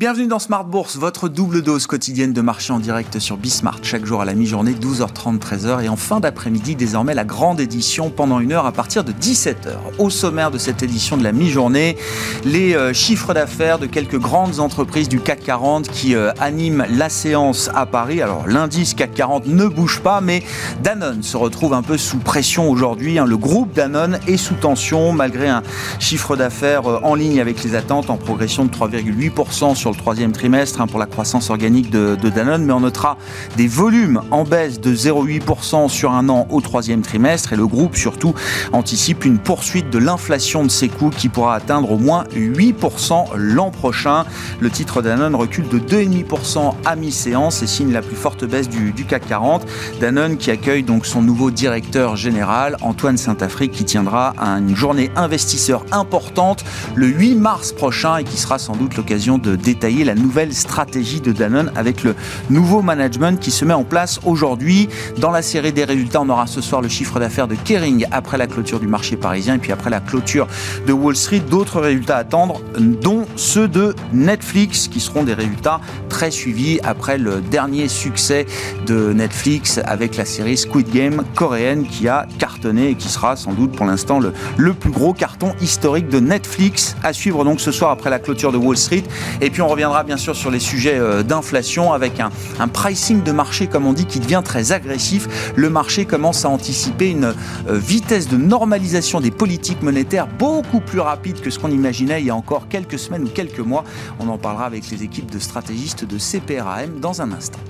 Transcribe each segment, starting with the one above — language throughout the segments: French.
Bienvenue dans Smart Bourse, votre double dose quotidienne de marché en direct sur Bismart, chaque jour à la mi-journée, 12h30, 13h, et en fin d'après-midi, désormais la grande édition pendant une heure à partir de 17h. Au sommaire de cette édition de la mi-journée, les euh, chiffres d'affaires de quelques grandes entreprises du CAC 40 qui euh, animent la séance à Paris. Alors l'indice CAC 40 ne bouge pas, mais Danone se retrouve un peu sous pression aujourd'hui. Hein. Le groupe Danone est sous tension malgré un chiffre d'affaires euh, en ligne avec les attentes en progression de 3,8% sur le troisième trimestre hein, pour la croissance organique de, Danone, mais on notera des volumes en baisse de 0,8% sur un an au troisième trimestre et le groupe surtout anticipe une poursuite de l'inflation de ses coûts qui pourra atteindre au moins 8% l'an prochain. Le titre Danone recule de 2,5% à mi-séance et signe la plus forte baisse du, du, CAC 40. Danone qui accueille donc son nouveau directeur général, Antoine Saint-Afrique, qui tiendra une journée investisseur importante le 8 mars prochain et qui sera sans doute l'occasion de détailler détailler la nouvelle stratégie de Danone avec le nouveau management qui se met en place aujourd'hui. Dans la série des résultats, on aura ce soir le chiffre d'affaires de Kering après la clôture du marché parisien et puis après la clôture de Wall Street, d'autres résultats à attendre, dont ceux de Netflix qui seront des résultats très suivis après le dernier succès de Netflix avec la série Squid Game coréenne qui a cartonné et qui sera sans doute pour l'instant le, le plus gros carton historique de Netflix à suivre donc ce soir après la clôture de Wall Street. Et puis on reviendra bien sûr sur les sujets euh, d'inflation avec un, pricing de marché, comme on dit, qui devient très agressif. Le marché commence à anticiper une euh, vitesse de normalisation des politiques monétaires beaucoup plus rapide que ce qu'on imaginait il y a encore quelques semaines ou quelques mois. On en parlera avec les équipes de stratégistes de CPRAM dans un instant.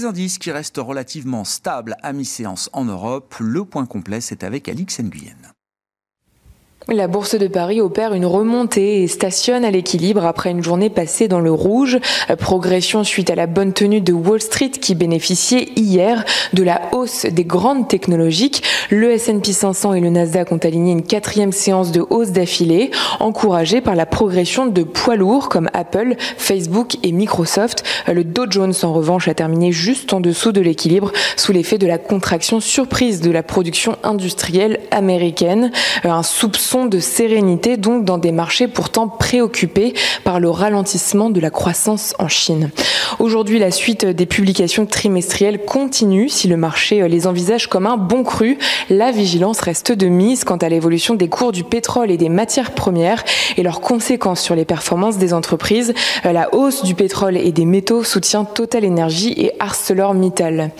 Des indices qui restent relativement stables à mi-séance en Europe. Le point complet, c'est avec Alix Nguyen. La bourse de Paris opère une remontée et stationne à l'équilibre après une journée passée dans le rouge. Progression suite à la bonne tenue de Wall Street qui bénéficiait hier de la hausse des grandes technologiques. Le S&P 500 et le Nasdaq ont aligné une quatrième séance de hausse d'affilée, encouragée par la progression de poids lourds comme Apple, Facebook et Microsoft. Le Dow Jones en revanche a terminé juste en dessous de l'équilibre sous l'effet de la contraction surprise de la production industrielle américaine. Un soupçon de sérénité donc dans des marchés pourtant préoccupés par le ralentissement de la croissance en Chine. Aujourd'hui, la suite des publications trimestrielles continue. Si le marché les envisage comme un bon cru, la vigilance reste de mise quant à l'évolution des cours du pétrole et des matières premières et leurs conséquences sur les performances des entreprises. La hausse du pétrole et des métaux soutient Total Energy et ArcelorMittal.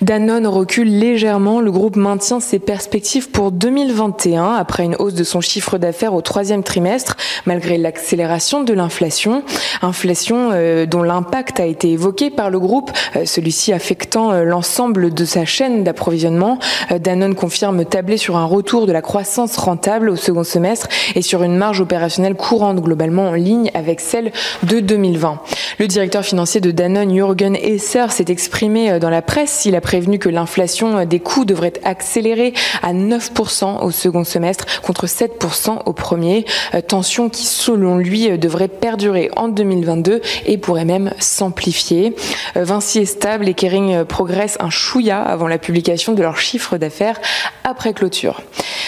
Danone recule légèrement. Le groupe maintient ses perspectives pour 2021 après une hausse de son chiffre d'affaires au troisième trimestre, malgré l'accélération de l'inflation. Inflation euh, dont l'impact a été évoqué par le groupe, euh, celui-ci affectant euh, l'ensemble de sa chaîne d'approvisionnement. Danone confirme tabler sur un retour de la croissance rentable au second semestre et sur une marge opérationnelle courante globalement en ligne avec celle de 2020. Le directeur financier de Danone, Jürgen Esser, s'est exprimé dans la presse. Il a prévenu que l'inflation des coûts devrait accélérer à 9% au second semestre contre 7% au premier. Euh, tension qui, selon lui, euh, devrait perdurer en 2022 et pourrait même s'amplifier. Euh, Vinci est stable et Kering progresse un chouïa avant la publication de leurs chiffres d'affaires après clôture.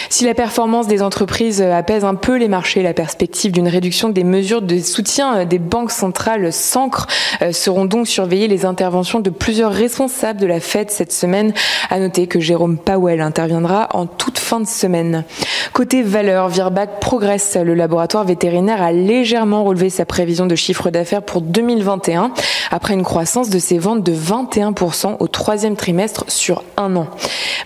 Si la performance des entreprises apaise un peu les marchés, la perspective d'une réduction des mesures de soutien des banques centrales s'ancre. Seront donc surveillées les interventions de plusieurs responsables de la Fed cette semaine. À noter que Jérôme Powell interviendra en toute fin de semaine. Côté valeur, Virbac progresse. Le laboratoire vétérinaire a légèrement relevé sa prévision de chiffre d'affaires pour 2021 après une croissance de ses ventes de 21% au troisième trimestre sur un an.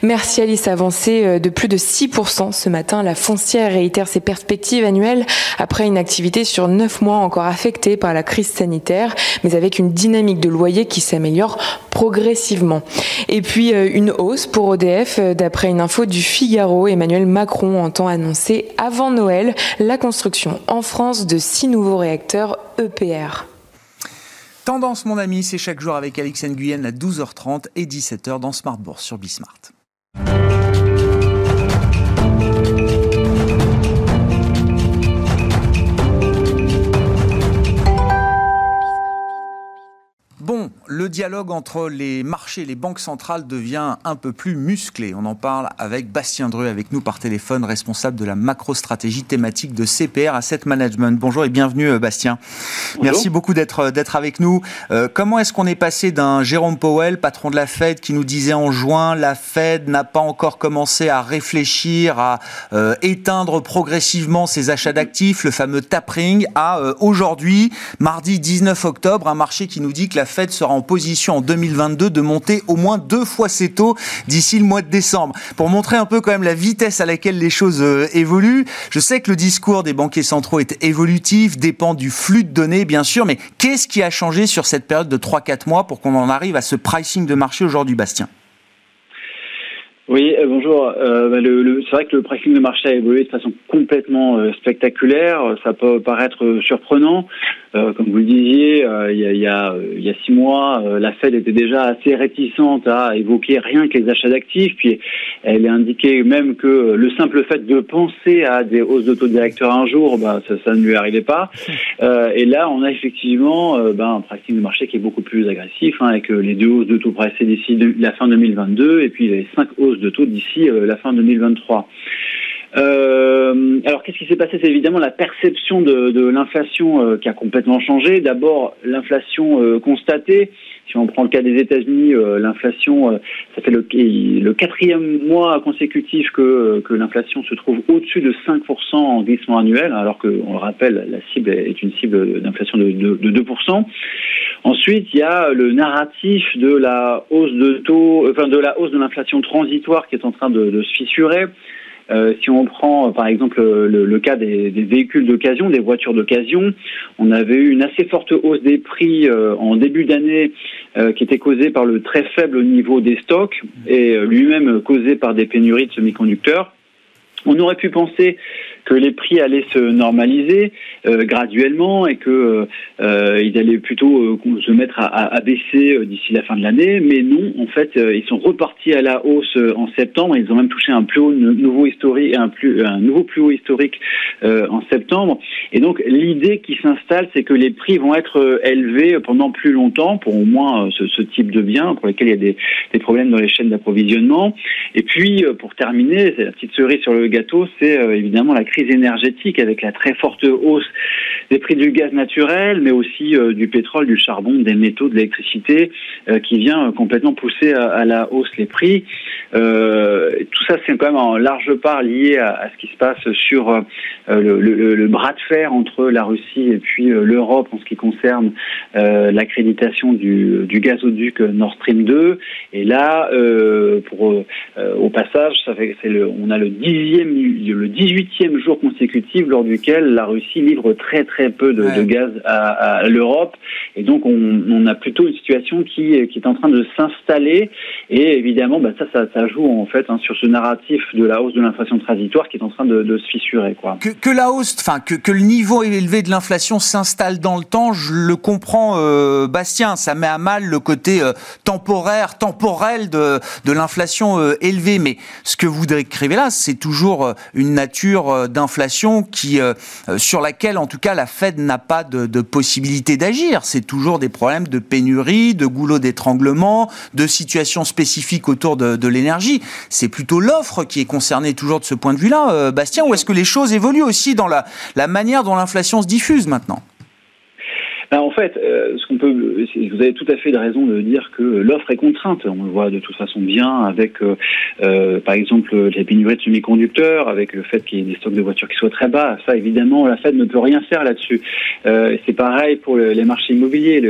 Mercialis avancé euh, de plus de 6% ce matin. La foncière réitère ses perspectives annuelles après une activité sur 9 mois encore affectée par la crise sanitaire, mais avec une dynamique de loyer qui s'améliore progressivement. Et puis euh, une hausse pour ODF, euh, d'après une info du Figaro, Emmanuel Macron entend annoncer avant Noël la construction en France de six nouveaux réacteurs EPR. Tendance, mon ami, c'est chaque jour avec Alix Nguyen à 12h30 et 17h dans Smart Bourse sur Bismart. Le dialogue entre les marchés et les banques centrales devient un peu plus musclé. On en parle avec Bastien Dreux, avec nous par téléphone, responsable de la macro-stratégie thématique de CPR Asset Management. Bonjour et bienvenue euh, Bastien. Merci beaucoup d'être euh, d'être avec nous. Euh, comment est-ce qu'on est passé d'un Jérôme Powell, patron de la Fed, qui nous disait en juin la Fed n'a pas encore commencé à réfléchir à éteindre progressivement ses achats d'actifs, le fameux tapering, à aujourd'hui, mardi 19 octobre, un marché qui nous dit que la Fed sera en position en 2022 de monter au moins deux fois ses taux d'ici le mois de décembre. Pour montrer un peu quand même la vitesse à laquelle les choses euh, évoluent, je sais que le discours des banquiers centraux est évolutif, dépend du flux de données bien sûr, mais qu'est-ce qui a changé sur cette période de 3-4 mois pour qu'on en arrive à ce pricing de marché aujourd'hui, Bastien? Oui, euh, bonjour. Euh, bah, c'est vrai que le pricing de marché a évolué de façon complètement euh, spectaculaire. Ça peut paraître surprenant. comme vous le disiez, il y, a, six mois, la Fed était déjà assez réticente à évoquer rien que les achats d'actifs. Puis elle a indiqué même que le simple fait de penser à des hausses de taux directeurs un jour, bah, ça, ne lui arrivait pas. et là, on a effectivement bah, un pricing de marché qui est beaucoup plus agressif, hein, avec les deux hausses de taux pressées d'ici la fin 2022 et puis les cinq hausses de taux d'ici euh, la fin 2023. Euh, alors, qu'est-ce qui s'est passé? C'est évidemment la perception de, l'inflation euh, qui a complètement changé. D'abord, l'inflation constatée. Si on prend le cas des États-Unis, l'inflation, ça fait le, quatrième mois consécutif que, l'inflation se trouve au-dessus de 5% en glissement annuel, alors qu'on le rappelle, la cible est une cible d'inflation de, de 2%. Ensuite, il y a le narratif de la hausse de taux, enfin de la hausse de l'inflation transitoire qui est en train de, se fissurer. Euh, si on prend par exemple le, cas des, véhicules d'occasion, des voitures d'occasion, on avait eu une assez forte hausse des prix euh, en début d'année euh, qui était causée par le très faible niveau des stocks et lui-même causé par des pénuries de semi-conducteurs. On aurait pu penser que les prix allaient se normaliser euh, graduellement et que euh, euh ils allaient plutôt euh, se mettre à, à, baisser d'ici la fin de l'année. Mais non, en fait, ils sont repartis à la hausse en septembre. Ils ont même touché un plus haut nouveau historique, un, plus, un nouveau plus haut historique en septembre. Et donc l'idée qui s'installe, c'est que les prix vont être élevés pendant plus longtemps pour au moins ce, ce type de biens pour lesquels il y a des, des problèmes dans les chaînes d'approvisionnement. Et puis pour terminer, la petite cerise sur le gâteau, c'est évidemment la crise énergétique avec la très forte hausse des prix du gaz naturel, mais aussi euh, du pétrole, du charbon, des métaux, de l'électricité, euh, qui vient euh, complètement pousser à, la hausse les prix. tout ça, c'est quand même en large part lié à, ce qui se passe sur le, bras de fer entre la Russie et puis l'Europe en ce qui concerne l'accréditation du, du, gazoduc Nord Stream 2. Et là, pour au passage, ça fait, le, on a le dixième, le 18e jour consécutif lors duquel la Russie livre très très peu de, gaz à, l'Europe. Et donc on, a plutôt une situation qui, qui est en train de s'installer. Et évidemment, bah, ça, ça, joue en fait hein, sur ce narratif de la hausse de l'inflation transitoire qui est en train de, se fissurer. Quoi. Que, la hausse, enfin que, que, le niveau élevé de l'inflation s'installe dans le temps, je le comprends, euh, Bastien. Ça met à mal le côté euh, temporaire, temporel de, de l'inflation euh, élevée. Mais ce que vous décrivez là, c'est toujours une nature d'inflation qui, sur laquelle, en tout cas, la Fed n'a pas de, possibilité d'agir. C'est toujours des problèmes de pénurie, de goulot d'étranglement, de situations spécifiques autour de, l'énergie. C'est plutôt l'offre qui est concernée toujours de ce point de vue-là, euh, Bastien, ou est-ce que les choses évoluent aussi dans la manière dont l'inflation se diffuse maintenant? Ben, en fait, euh, vous avez tout à fait raison de dire que l'offre est contrainte. On le voit de toute façon bien avec, euh, euh, par exemple, les pénuries de semi-conducteurs, avec le fait qu'il y ait des stocks de voitures qui soient très bas. Ça, évidemment, la Fed ne peut rien faire là-dessus. c'est pareil pour les marchés immobiliers.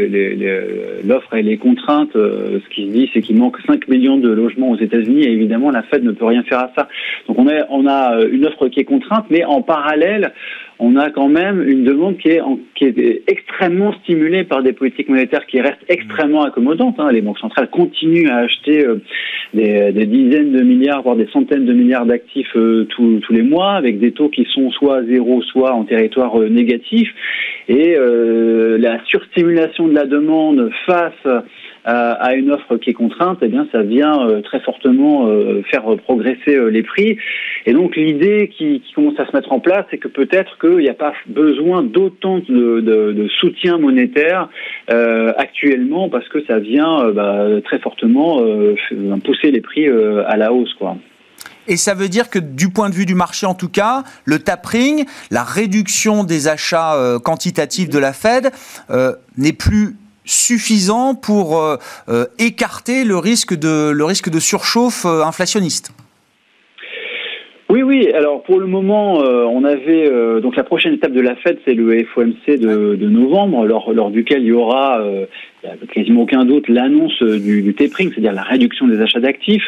L'offre elle est contrainte. ce qui se dit, c'est qu'il manque 5 millions de logements aux États-Unis. Et évidemment, la Fed ne peut rien faire à ça. Donc, on a une offre qui est contrainte, mais en parallèle, on a quand même une demande qui est, qui est extrêmement stimulée par des politiques monétaires qui restent extrêmement accommodantes. Hein. Les banques centrales continuent à acheter euh, des, dizaines de milliards, voire des centaines de milliards d'actifs euh, tous, les mois, avec des taux qui sont soit zéro, soit en territoire euh, négatif. Et la surstimulation de la demande face à, une offre qui est contrainte, eh bien, ça vient euh, très fortement euh, faire progresser euh, les prix. Et donc, l'idée qui, commence à se mettre en place, c'est que peut-être qu'il n'y a pas besoin d'autant de, soutien monétaire actuellement parce que ça vient bah, très fortement pousser les prix à la hausse, quoi. Et ça veut dire que du point de vue du marché en tout cas, le tapering, la réduction des achats quantitatifs de la Fed n'est plus suffisant pour euh, euh, écarter le risque de, le risque de surchauffe euh, inflationniste oui, oui. Alors pour le moment, on avait donc la prochaine étape de la Fed, c'est le FOMC de, de novembre, lors, lors, duquel il y aura il n'y a quasiment aucun doute, l'annonce euh, du, du, tapering, c'est-à-dire la réduction des achats d'actifs.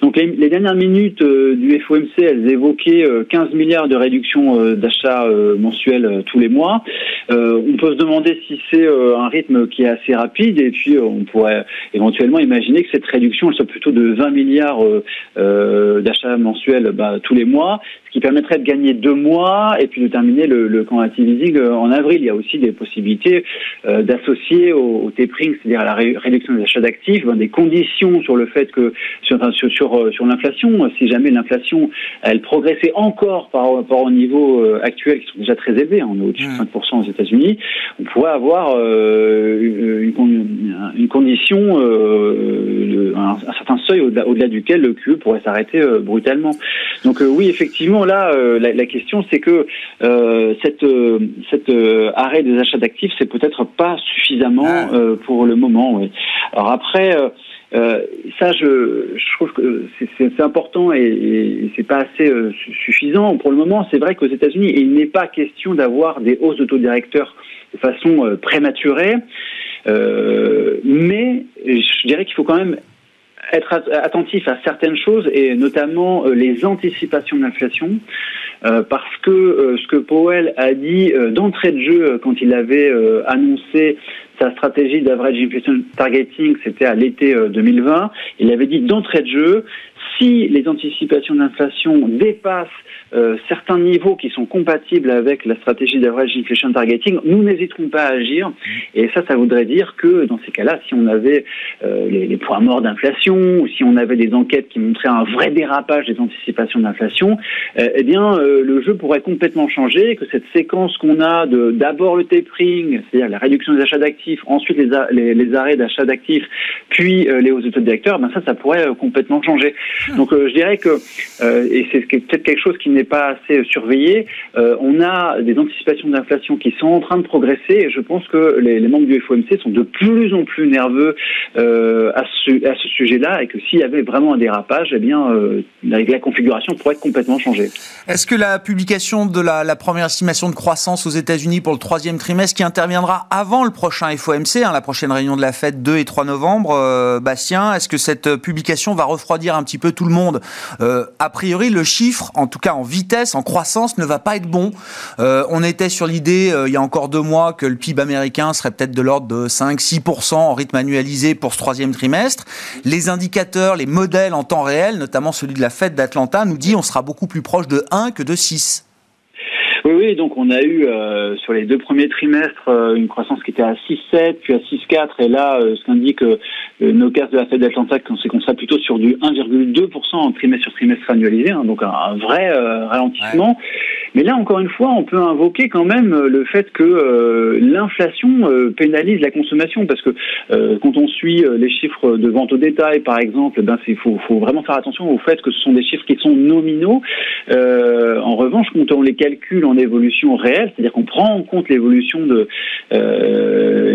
Donc les, dernières minutes euh, du FOMC, elles évoquaient 15 euh, milliards de réduction d'achats mensuels tous les mois. on peut se demander si c'est un rythme qui est assez rapide et puis on pourrait éventuellement imaginer que cette réduction soit plutôt de 20 milliards d'achats mensuels bah, tous les mois, ce qui permettrait de gagner deux mois et puis de terminer le, le quantitative easing en avril. Il y a aussi des possibilités d'associer au, au tapering c'est-à-dire la réduction des achats d'actifs, des conditions sur le fait que sur sur, euh, sur, l'inflation, si jamais l'inflation elle progressait encore par rapport au niveau euh, actuel qui sont déjà très élevés, hein, on est au-dessus de 5% mmh. aux États-Unis, on pourrait avoir euh, une, une, condition, un, certain seuil au-delà, duquel le QE pourrait s'arrêter brutalement. Donc oui, effectivement, là, la, question c'est que cette, cet arrêt des achats d'actifs, c'est peut-être pas suffisamment ah pour le moment. Alors après. Euh, euh, ça, je, trouve que c'est important et, et c'est pas assez euh, suffisant. Pour le moment, c'est vrai qu'aux États-Unis, il n'est pas question d'avoir des hausses d'autodirecteurs de façon prématurée, mais je dirais qu'il faut quand même être attentif à certaines choses et notamment les anticipations d'inflation. parce que ce que Powell a dit d'entrée de jeu quand il avait annoncé sa stratégie d'average inflation targeting, c'était à l'été 2020. Euh, Il avait dit d'entrée de jeu, si les anticipations d'inflation dépassent euh, certains niveaux qui sont compatibles avec la stratégie d'average inflation targeting, nous n'hésiterons pas à agir. Et ça, ça voudrait dire que dans ces cas-là, si on avait euh, les, points morts d'inflation ou si on avait des enquêtes qui montraient un vrai dérapage des anticipations d'inflation, euh, eh bien, le jeu pourrait complètement changer. Que cette séquence qu'on a de d'abord le tapering, c'est-à-dire la réduction des achats d'actifs, ensuite les, les, arrêts d'achat d'actifs, puis les hausses de taux directeurs, ben ça, ça pourrait complètement changer. Hmm. Donc, je dirais que et c'est peut-être quelque chose qui n'est pas assez surveillé. Euh, on a des anticipations d'inflation qui sont en train de progresser et je pense que les, membres du FOMC sont de plus en plus nerveux euh, à ce, à ce sujet-là et que s'il y avait vraiment un dérapage, eh bien, euh, la, configuration pourrait être complètement changée. Est-ce que la publication de la, première estimation de croissance aux États-Unis pour le troisième trimestre qui interviendra avant le prochain FOMC, hein, la prochaine réunion de la fête 2 et 3 novembre, Bastien, est-ce que cette publication va refroidir un petit peu tout le monde A priori, le chiffre, en tout cas en vitesse, en croissance, ne va pas être bon. Euh, on était sur l'idée, euh, il y a encore deux mois, que le PIB américain serait peut-être de l'ordre de 5-6% en rythme annualisé pour ce troisième trimestre. Les indicateurs, les modèles en temps réel, notamment celui de la Fed d'Atlanta, nous dit on sera beaucoup plus proche de 1 que de 6. Oui, oui, donc on a eu euh, sur les deux premiers trimestres une croissance qui était à 6,7, puis à 6,4, et là, ce qu'indique nos cases de la Fed d'Atlanta, c'est qu'on sera plutôt sur du 1,2% en trimestre sur trimestre annualisé, hein, donc un, vrai euh, ralentissement. Mais là, encore une fois, on peut invoquer quand même euh, le fait que euh, l'inflation pénalise la consommation, parce que quand on suit les chiffres de vente au détail, par exemple, ben il faut, faut, vraiment faire attention au fait que ce sont des chiffres qui sont nominaux. en revanche, quand on les calcule évolution réelle, c'est-à-dire qu'on prend en compte l'évolution de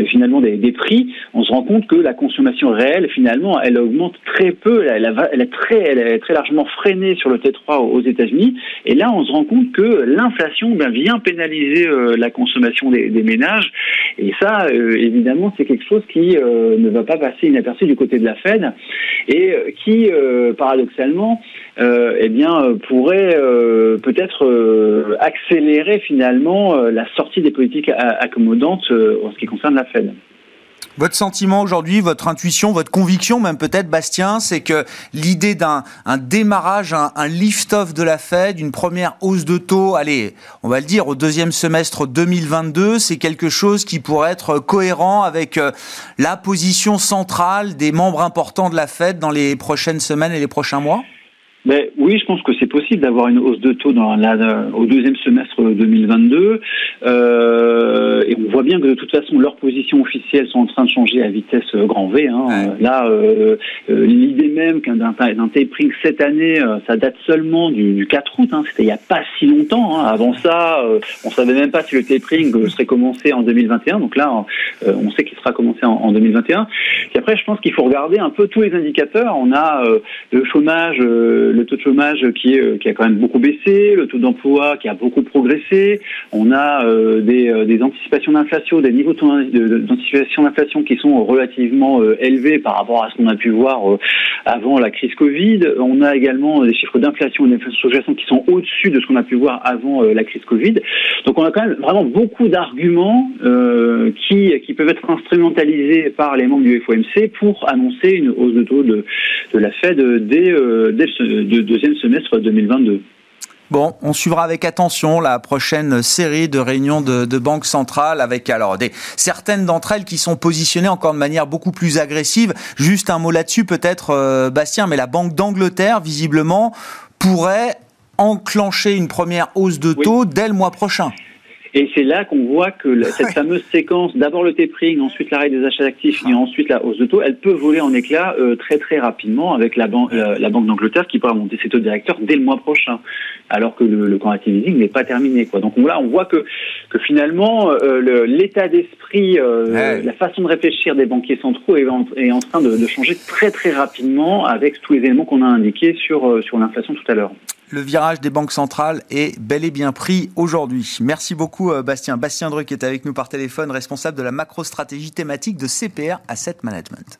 finalement des, prix, on se rend compte que la consommation réelle, finalement, elle augmente très peu. Elle, est très, elle est très largement freinée sur le T3 aux États-Unis. Et là, on se rend compte que l'inflation ben, vient pénaliser euh, la consommation des, ménages. Et ça, euh, évidemment, c'est quelque chose qui euh, ne va pas passer inaperçu du côté de la Fed et qui, paradoxalement, eh bien, pourrait peut-être accélérer finalement la sortie des politiques accommodantes en ce qui concerne la Fed. Votre sentiment aujourd'hui, votre intuition, votre conviction même peut-être, Bastien, c'est que l'idée d'un un démarrage, un, un lift-off de la Fed, une première hausse de taux, allez, on va le dire, au deuxième semestre 2022, c'est quelque chose qui pourrait être cohérent avec euh, la position centrale des membres importants de la Fed dans les prochaines semaines et les prochains mois? Mais oui, je pense que c'est possible d'avoir une hausse de taux dans la, au deuxième semestre 2022. Euh, et on voit bien que de toute façon, leurs positions officielles sont en train de changer à vitesse euh, grand V. Hein. Là, euh, euh, l'idée même qu'un d'un tapering cette année, ça date seulement du, du 4 août. Hein. C'était il n'y a pas si longtemps. Hein. Avant ça, on savait même pas si le tapering serait commencé en 2021. Donc là, on sait qu'il sera commencé en, en 2021. Et après, je pense qu'il faut regarder un peu tous les indicateurs. On a le chômage le taux de chômage qui, est, euh, qui a quand même beaucoup baissé, le taux d'emploi qui a beaucoup progressé. On a euh, des, euh, des, anticipations d'inflation, des niveaux d'anticipation d'inflation qui sont relativement élevés par rapport à ce qu'on a pu voir avant la crise Covid. On a également des chiffres d'inflation et d'inflation qui sont au-dessus de ce qu'on a pu voir avant la crise Covid. Donc on a quand même vraiment beaucoup d'arguments qui, qui peuvent être instrumentalisés par les membres du FOMC pour annoncer une hausse de taux de, de la Fed dès, dès, de deuxième semestre 2022. Bon, on suivra avec attention la prochaine série de réunions de, de banques centrales avec alors des certaines d'entre elles qui sont positionnées encore de manière beaucoup plus agressive. Juste un mot là-dessus peut-être, euh, Bastien, mais la Banque d'Angleterre visiblement pourrait enclencher une première hausse de taux oui. dès le mois prochain. Et c'est là qu'on voit que cette fameuse séquence, d'abord le tapering, ensuite l'arrêt des achats d'actifs et ensuite la hausse de taux, elle peut voler en éclats euh, très très rapidement avec la, ban euh, la Banque d'Angleterre qui pourra monter ses taux directeurs dès le mois prochain, alors que le, le quantitative easing n'est pas terminé. Quoi. Donc là, on voit que, que finalement, euh, l'état d'esprit, euh, la façon de réfléchir des banquiers centraux est en, est en train de, de, changer très très rapidement avec tous les éléments qu'on a indiqués sur, euh, sur l'inflation tout à l'heure le virage des banques centrales est bel et bien pris aujourd'hui. Merci beaucoup Bastien. Bastien Druc est avec nous par téléphone, responsable de la macro-stratégie thématique de CPR Asset Management.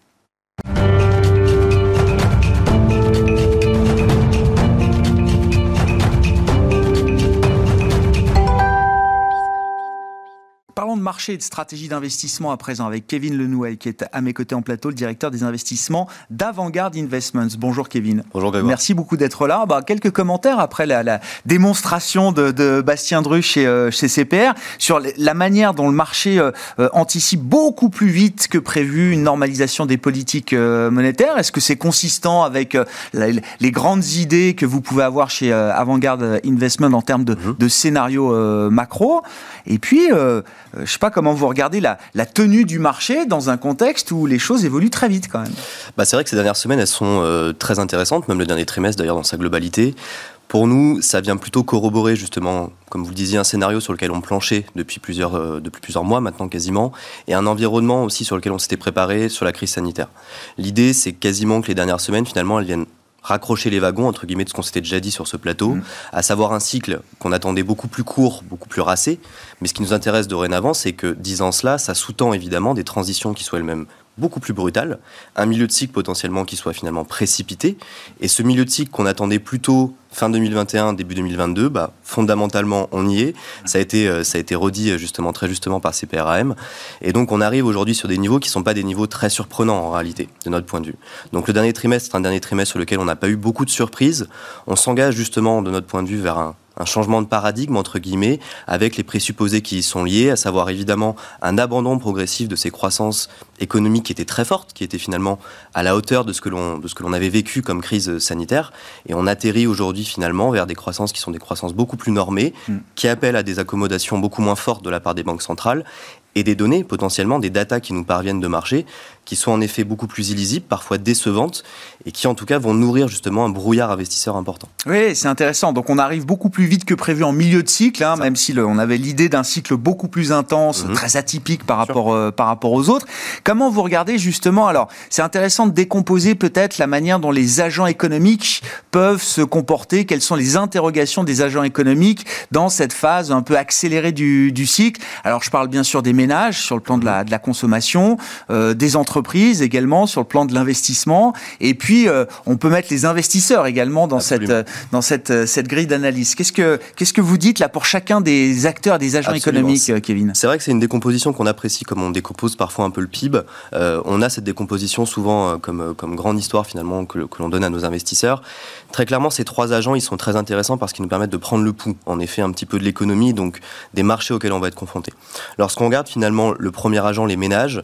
Marché et de stratégie d'investissement à présent avec Kevin Lenouel qui est à mes côtés en plateau, le directeur des investissements d'Avantgarde Investments. Bonjour Kevin. Bonjour Grégoire. Merci beaucoup d'être là. Bah, quelques commentaires après la, la démonstration de, de, Bastien Dru chez, euh, chez CPR sur la manière dont le marché euh, anticipe beaucoup plus vite que prévu une normalisation des politiques euh, monétaires. Est-ce que c'est consistant avec la, les grandes idées que vous pouvez avoir chez Avantgarde Investment en termes de, mmh. de scénario macro? Et puis sais pas comment vous regardez la, tenue du marché dans un contexte où les choses évoluent très vite quand même. Bah c'est vrai que ces dernières semaines, elles sont euh, très intéressantes, même le dernier trimestre d'ailleurs dans sa globalité. Pour nous, ça vient plutôt corroborer justement, comme vous le disiez, un scénario sur lequel on planchait depuis plusieurs, euh, depuis plusieurs mois maintenant quasiment, et un environnement aussi sur lequel on s'était préparé sur la crise sanitaire. L'idée, c'est quasiment que les dernières semaines, finalement, elles viennent raccrocher les wagons, entre guillemets, de ce qu'on s'était déjà dit sur ce plateau, mmh. à savoir un cycle qu'on attendait beaucoup plus court, beaucoup plus racé. Mais ce qui nous intéresse dorénavant, c'est que, disant cela, ça sous-tend évidemment des transitions qui soient elles-mêmes beaucoup plus brutales, un milieu de cycle potentiellement qui soit finalement précipité, et ce milieu de cycle qu'on attendait plutôt fin 2021, début 2022, bah, fondamentalement, on y est. Ça a été, euh, ça a été redit justement très justement par CPRAM. Et donc, on arrive aujourd'hui sur des niveaux qui ne sont pas des niveaux très surprenants en réalité, de notre point de vue. Donc, le dernier trimestre, un dernier trimestre sur lequel on n'a pas eu beaucoup de surprises. On s'engage justement, de notre point de vue, vers un, un changement de paradigme, entre guillemets, avec les présupposés qui y sont liés, à savoir évidemment un abandon progressif de ces croissances économiques qui étaient très fortes, qui étaient finalement à la hauteur de ce que l'on, de ce que l'on avait vécu comme crise sanitaire. Et on atterrit aujourd'hui finalement vers des croissances qui sont des croissances beaucoup plus normées, mmh. qui appellent à des accommodations beaucoup moins fortes de la part des banques centrales et des données, potentiellement des datas qui nous parviennent de marché, qui sont en effet beaucoup plus illisibles, parfois décevantes, et qui en tout cas vont nourrir justement un brouillard investisseur important. Oui, c'est intéressant. Donc on arrive beaucoup plus vite que prévu en milieu de cycle, hein, même si le, on avait l'idée d'un cycle beaucoup plus intense, mmh. très atypique par rapport, euh, par rapport aux autres. Comment vous regardez justement Alors, c'est intéressant de décomposer peut-être la manière dont les agents économiques peuvent se comporter, quelles sont les interrogations des agents économiques dans cette phase un peu accélérée du, du cycle. Alors je parle bien sûr des ménages sur le plan de la, de la consommation, des entreprises également sur le plan de l'investissement, et puis on peut mettre les investisseurs également dans cette dans cette cette grille d'analyse. Qu'est-ce que qu'est-ce que vous dites là pour chacun des acteurs, des agents économiques, Kevin? C'est vrai que c'est une décomposition qu'on apprécie, comme on décompose parfois un peu le PIB. on a cette décomposition souvent comme comme grande histoire finalement que, que l'on donne à nos investisseurs. Très clairement, ces trois agents, ils sont très intéressants parce qu'ils nous permettent de prendre le pouls, en effet, un petit peu de l'économie, donc des marchés auxquels on va être confronté. Lorsqu'on regarde finalement le premier agent, les ménages,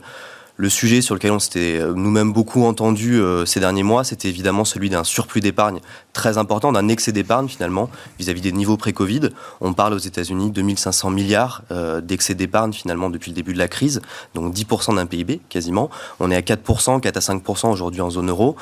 le sujet sur lequel on s'était euh, nous-mêmes beaucoup entendu euh, ces derniers mois, c'était évidemment celui d'un surplus d'épargne très important, d'un excès d'épargne finalement vis-à-vis des niveaux pré-Covid. On parle aux États-Unis de 2500 milliards euh, d'excès d'épargne finalement depuis le début de la crise, donc 10% d'un PIB quasiment. On est à 4%, 4 à 5% aujourd'hui en zone euro.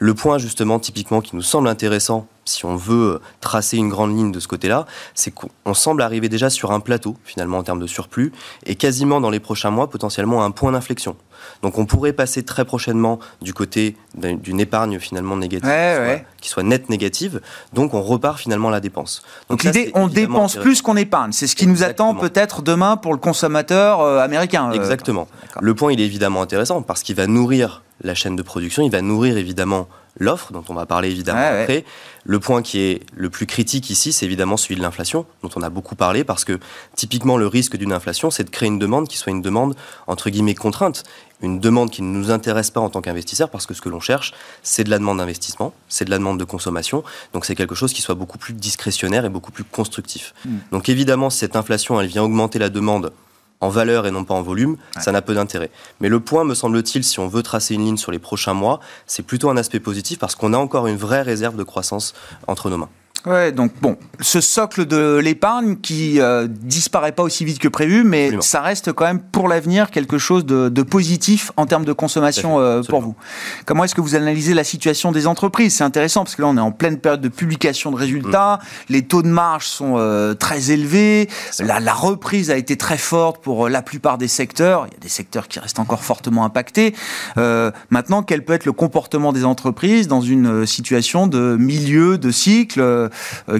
Le point justement typiquement qui nous semble intéressant si on veut tracer une grande ligne de ce côté-là, c'est qu'on semble arriver déjà sur un plateau finalement en termes de surplus et quasiment dans les prochains mois potentiellement un point d'inflexion. Donc on pourrait passer très prochainement du côté d'une épargne finalement négative, qui, Soit, nette négative. Donc on repart finalement à la dépense. Donc, l'idée, on dépense plus qu'on épargne. C'est ce qui nous attend peut-être demain pour le consommateur euh, américain. Euh. Exactement. Le point, il est évidemment intéressant parce qu'il va nourrir la chaîne de production, il va nourrir évidemment l'offre, dont on va parler évidemment après. Le point qui est le plus critique ici, c'est évidemment celui de l'inflation, dont on a beaucoup parlé, parce que typiquement le risque d'une inflation, c'est de créer une demande qui soit une demande entre guillemets contrainte, une demande qui ne nous intéresse pas en tant qu'investisseur, parce que ce que l'on cherche, c'est de la demande d'investissement, c'est de la demande de consommation, donc c'est quelque chose qui soit beaucoup plus discrétionnaire et beaucoup plus constructif. Hmm. Donc évidemment, cette inflation, elle vient augmenter la demande en valeur et non pas en volume, ça n'a peu d'intérêt. Mais le point, me semble-t-il, si on veut tracer une ligne sur les prochains mois, c'est plutôt un aspect positif parce qu'on a encore une vraie réserve de croissance entre nos mains. Ouais, donc bon, ce socle de l'épargne qui euh, disparaît pas aussi vite que prévu, mais ça reste quand même pour l'avenir quelque chose de, de, positif en termes de consommation euh, pour vous. Comment est-ce que vous analysez la situation des entreprises? C'est intéressant parce que là on est en pleine période de publication de résultats, mm. les taux de marge sont euh, très élevés, la, la, reprise a été très forte pour euh, la plupart des secteurs. Il y a des secteurs qui restent encore fortement impactés. maintenant, quel peut être le comportement des entreprises dans une situation de milieu de cycle? euh,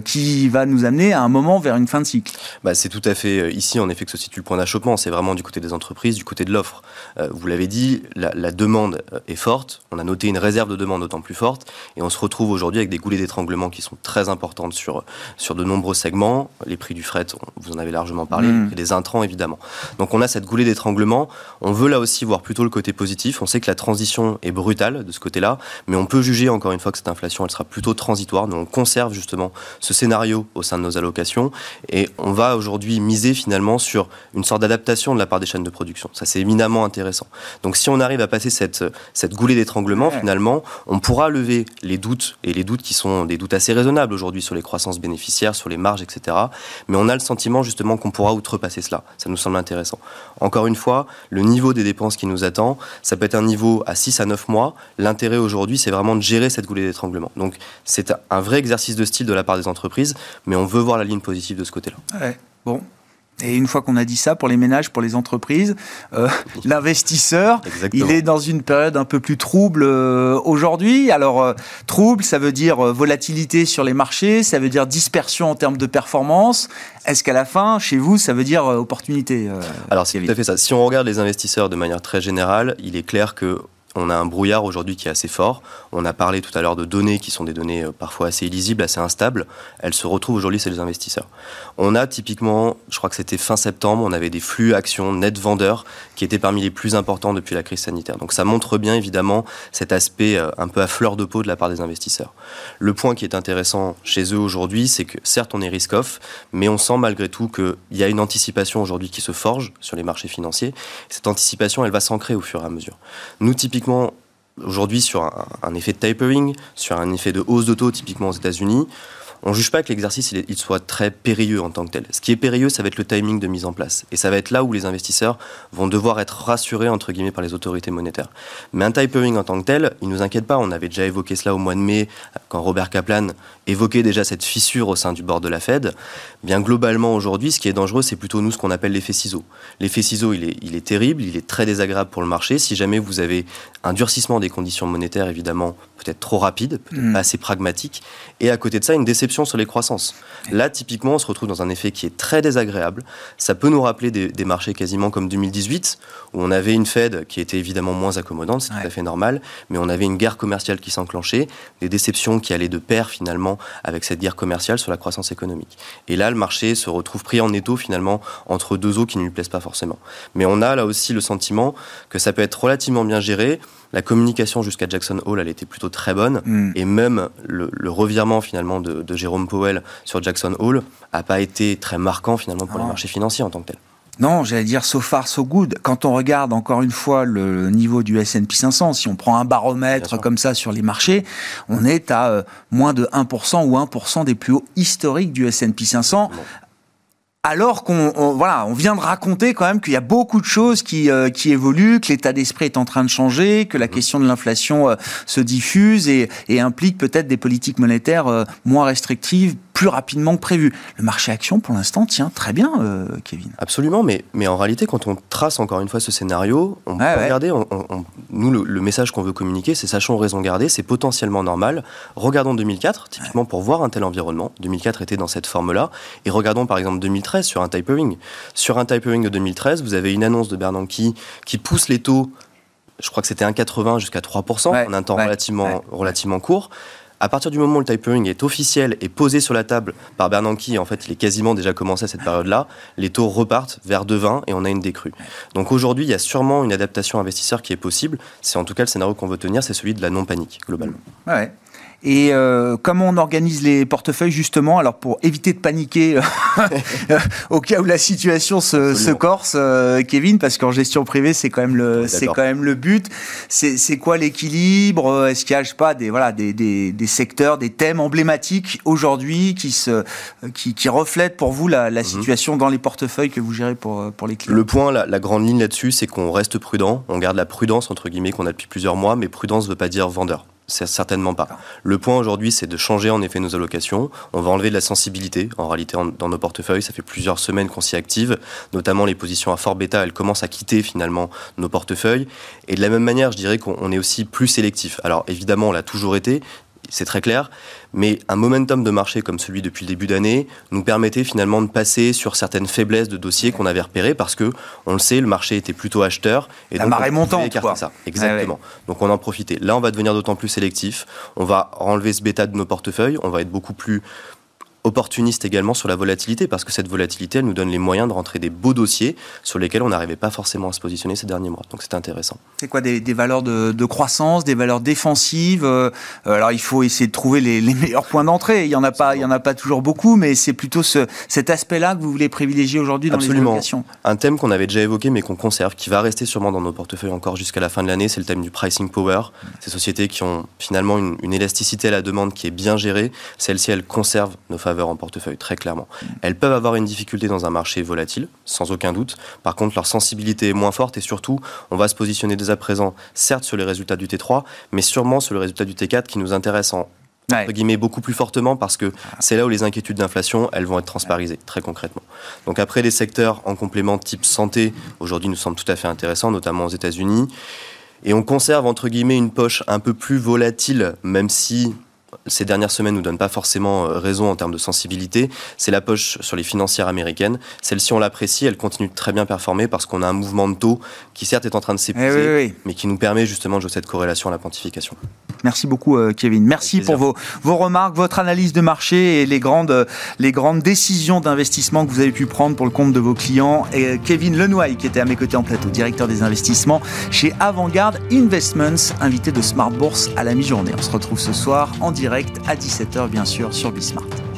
qui va nous amener à un moment vers une fin de cycle. Bah, c'est tout à fait euh, ici, en effet, que se situe le point d'achoppement. C'est vraiment du côté des entreprises, du côté de l'offre. Euh, vous l'avez dit, la, demande est forte. On a noté une réserve de demande d'autant plus forte. Et on se retrouve aujourd'hui avec des goulées d'étranglement qui sont très importantes sur, sur de nombreux segments. Les prix du fret, vous en avez largement parlé, et mmh. les intrants, évidemment. Donc on a cette goulée d'étranglement. On veut là aussi voir plutôt le côté positif. On sait que la transition est brutale de ce côté-là, mais on peut juger encore une fois que cette inflation, elle sera plutôt transitoire. Donc on conserve justement ce scénario au sein de nos allocations et on va aujourd'hui miser finalement sur une sorte d'adaptation de la part des chaînes de production. Ça, c'est éminemment intéressant. Donc, si on arrive à passer cette, cette goulée d'étranglement, finalement, on pourra lever les doutes et les doutes qui sont des doutes assez raisonnables aujourd'hui sur les croissances bénéficiaires, sur les marges, etc. Mais on a le sentiment justement qu'on pourra outrepasser cela. Ça nous semble intéressant. Encore une fois, le niveau des dépenses qui nous attend, ça peut être un niveau à 6 à 9 mois. L'intérêt aujourd'hui, c'est vraiment de gérer cette goulée d'étranglement. Donc, c'est un vrai exercice de style de la part des entreprises, mais on veut voir la ligne positive de ce côté-là. Ouais, bon, et une fois qu'on a dit ça, pour les ménages, pour les entreprises, euh, l'investisseur, il est dans une période un peu plus trouble euh, aujourd'hui. Alors, euh, trouble, ça veut dire volatilité sur les marchés, ça veut dire dispersion en termes de performance. Est-ce qu'à la fin, chez vous, ça veut dire opportunité Alors, c'est tout à fait ça. Si on regarde les investisseurs de manière très générale, il est clair que on a un brouillard aujourd'hui qui est assez fort. On a parlé tout à l'heure de données qui sont des données euh, parfois assez illisibles, assez instables. Elles se retrouvent aujourd'hui chez les investisseurs. On a typiquement, je crois que c'était fin septembre, on avait des flux actions net vendeurs qui étaient parmi les plus importants depuis la crise sanitaire. Donc ça montre bien évidemment cet aspect euh, un peu à fleur de peau de la part des investisseurs. Le point qui est intéressant chez eux aujourd'hui, c'est que certes on est risk-off, mais on sent malgré tout qu'il y a une anticipation aujourd'hui qui se forge sur les marchés financiers. Cette anticipation, elle va s'ancrer au fur et à mesure. Nous, typiquement, typiquement aujourd'hui sur un, effet de tapering, sur un effet de hausse de taux typiquement aux États-Unis, on ne juge pas que l'exercice il, soit très périlleux en tant que tel. Ce qui est périlleux, ça va être le timing de mise en place. Et ça va être là où les investisseurs vont devoir être rassurés, entre guillemets, par les autorités monétaires. Mais un tapering en tant que tel, il ne nous inquiète pas. On avait déjà évoqué cela au mois de mai, quand Robert Kaplan évoquait déjà cette fissure au sein du bord de la Fed. Bien globalement, aujourd'hui, ce qui est dangereux, c'est plutôt nous ce qu'on appelle l'effet ciseau. L'effet ciseau, il est, il est terrible, il est très désagréable pour le marché. Si jamais vous avez un durcissement des conditions monétaires, évidemment, peut-être trop rapide, peut-être hmm. pas assez pragmatique, et à côté de ça, une déception sur les croissances. Là, typiquement, on se retrouve dans un effet qui est très désagréable. Ça peut nous rappeler des, marchés quasiment comme 2018, où on avait une Fed qui était évidemment moins accommodante, c'est tout à fait normal, mais on avait une guerre commerciale qui s'enclenchait, des déceptions qui allaient de pair finalement avec cette guerre commerciale sur la croissance économique. Et là, le marché se retrouve pris en étau finalement entre deux eaux qui ne lui plaisent pas forcément. Mais on a là aussi le sentiment que ça peut être relativement bien géré. La communication jusqu'à Jackson Hole, elle était plutôt très bonne. Mm. Et même le, revirement finalement de, Jérôme Powell sur Jackson Hole n'a pas été très marquant finalement pour les marchés financiers en tant que tel. Non, j'allais dire so far so good. Quand on regarde encore une fois le niveau du S&P 500, si on prend un baromètre comme ça sur les marchés, on est à euh, moins de 1% ou 1% des plus hauts historiques du S&P 500alors qu'on voilà, on vient de raconter quand même qu'il y a beaucoup de choses qui, euh, qui évoluent, que l'état d'esprit est en train de changer, que la mmh. question de l'inflation euh, se diffuse et, et implique peut-être des politiques monétaires euh, moins restrictives plus rapidement que prévu. Le marché action, pour l'instant, tient très bien, Kevin. Absolument, mais, mais en réalité, quand on trace encore une fois ce scénario, on peut regarder, nous, le, message qu'on veut communiquer, c'est sachons raison garder, c'est potentiellement normal. Regardons 2004, typiquement pour voir un tel environnement. 2004 était dans cette forme-là, et regardons par exemple 2013 sur un tapering. Sur un tapering de 2013, vous avez une annonce de Bernanke qui pousse les taux, je crois que c'était 1,80 jusqu'à 3% en un temps relativement, relativement court. À partir du moment où le tapering est officiel et posé sur la table par Bernanke, en fait, il est quasiment déjà commencé à cette période-là, les taux repartent vers 2,20 et on a une décrue. Donc aujourd'hui, il y a sûrement une adaptation investisseur qui est possible. C'est en tout cas le scénario qu'on veut tenir, c'est celui de la non-panique, globalement. Ouais. Et euh, comment on organise les portefeuilles justement Alors pour éviter de paniquer euh, au cas où la situation se, se corse, euh, Kevin, parce qu'en gestion privée c'est quand même le c'est quand même le but. C'est quoi l'équilibre Est-ce qu'il y a je sais pas des voilà des, des, des secteurs, des thèmes emblématiques aujourd'hui qui se qui, qui, reflètent pour vous la, la mhm. situation dans les portefeuilles que vous gérez pour pour les clients? Le point, la, la grande ligne là-dessus, c'est qu'on reste prudent. On garde la prudence entre guillemets qu'on a depuis plusieurs mois, mais prudence ne veut pas dire vendeur certainement pas. Le point aujourd'hui, c'est de changer en effet nos allocations. On va enlever de la sensibilité, en réalité, dans nos portefeuilles. Ça fait plusieurs semaines qu'on s'y active, notamment les positions à fort bêta, elles commencent à quitter finalement nos portefeuilles. Et de la même manière, je dirais qu'on est aussi plus sélectif. Alors évidemment, on l'a toujours été, c'est très clair, mais un momentum de marché comme celui depuis le début d'année nous permettait finalement de passer sur certaines faiblesses de dossiers qu'on avait repérées parce que, on le sait, le marché était plutôt acheteur. Et La marée montante, quoi. ça. Exactement. Donc on en profitait. Là, on va devenir d'autant plus sélectif. On va enlever ce bêta de nos portefeuilles. On va être beaucoup plus opportuniste également sur la volatilité, parce que cette volatilité, elle nous donne les moyens de rentrer des beaux dossiers sur lesquels on n'arrivait pas forcément à se positionner ces derniers mois. Donc c'est intéressant. C'est quoi des, valeurs de, croissance, des valeurs défensives euh, Alors il faut essayer de trouver les, meilleurs points d'entrée. Il n'y en, a pas, il y en a pas toujours beaucoup, mais c'est plutôt ce, cet aspect-là que vous voulez privilégier aujourd'hui dans les allocations. Un thème qu'on avait déjà évoqué, mais qu'on conserve, qui va rester sûrement dans nos portefeuilles encore jusqu'à la fin de l'année, c'est le thème du pricing power. Ces sociétés qui ont finalement une, une élasticité à la demande qui est bien gérée, celles-ci, elles conservent nos en portefeuille, très clairement. Elles peuvent avoir une difficulté dans un marché volatile, sans aucun doute. Par contre, leur sensibilité est moins forte et surtout, on va se positionner dès à présent, certes sur les résultats du T3, mais sûrement sur le résultat du T4 qui nous intéresse en guillemets, beaucoup plus fortement parce que c'est là où les inquiétudes d'inflation, elles vont être transparisées, très concrètement. Donc après, les secteurs en complément type santé, aujourd'hui, nous semblent tout à fait intéressants, notamment aux États-Unis. Et on conserve, entre guillemets, une poche un peu plus volatile, même si ces dernières semaines nous donnent pas forcément euh, raison en termes de sensibilité, c'est la poche sur les financières américaines. Celle-ci, on l'apprécie, elle continue de très bien performer parce qu'on a un mouvement de taux qui certes est en train de s'épuiser, eh mais qui nous permet justement de jouer cette corrélation à la pontification. Merci beaucoup euh, Kevin. Merci pour vos, vos remarques, votre analyse de marché et les grandes, les grandes décisions d'investissement que vous avez pu prendre pour le compte de vos clients. Et euh, Kevin Lenoy qui était à mes côtés en plateau, directeur des investissements chez Avantgarde Investments, invité de Smart Bourse à la mi-journée. On se retrouve ce soir en direct à 17h bien sûr sur Bismart.